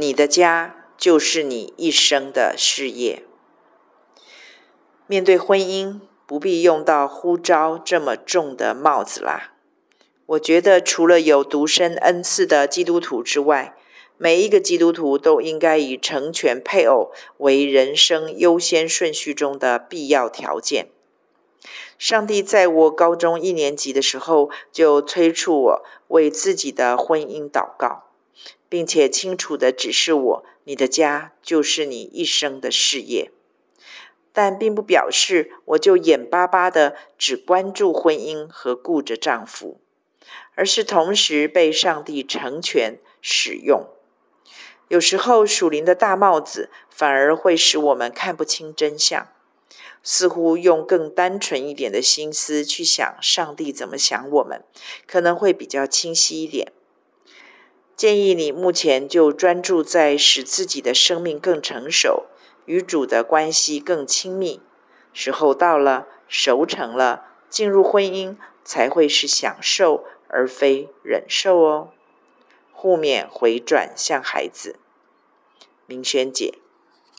你的家就是你一生的事业。面对婚姻，不必用到呼召这么重的帽子啦。我觉得，除了有独身恩赐的基督徒之外，每一个基督徒都应该以成全配偶为人生优先顺序中的必要条件。上帝在我高中一年级的时候，就催促我为自己的婚姻祷告，并且清楚的指示我：你的家就是你一生的事业。但并不表示我就眼巴巴的只关注婚姻和顾着丈夫，而是同时被上帝成全使用。有时候属灵的大帽子反而会使我们看不清真相，似乎用更单纯一点的心思去想上帝怎么想我们，可能会比较清晰一点。建议你目前就专注在使自己的生命更成熟。与主的关系更亲密，时候到了，熟成了，进入婚姻才会是享受而非忍受哦。互勉回转向孩子，明轩姐。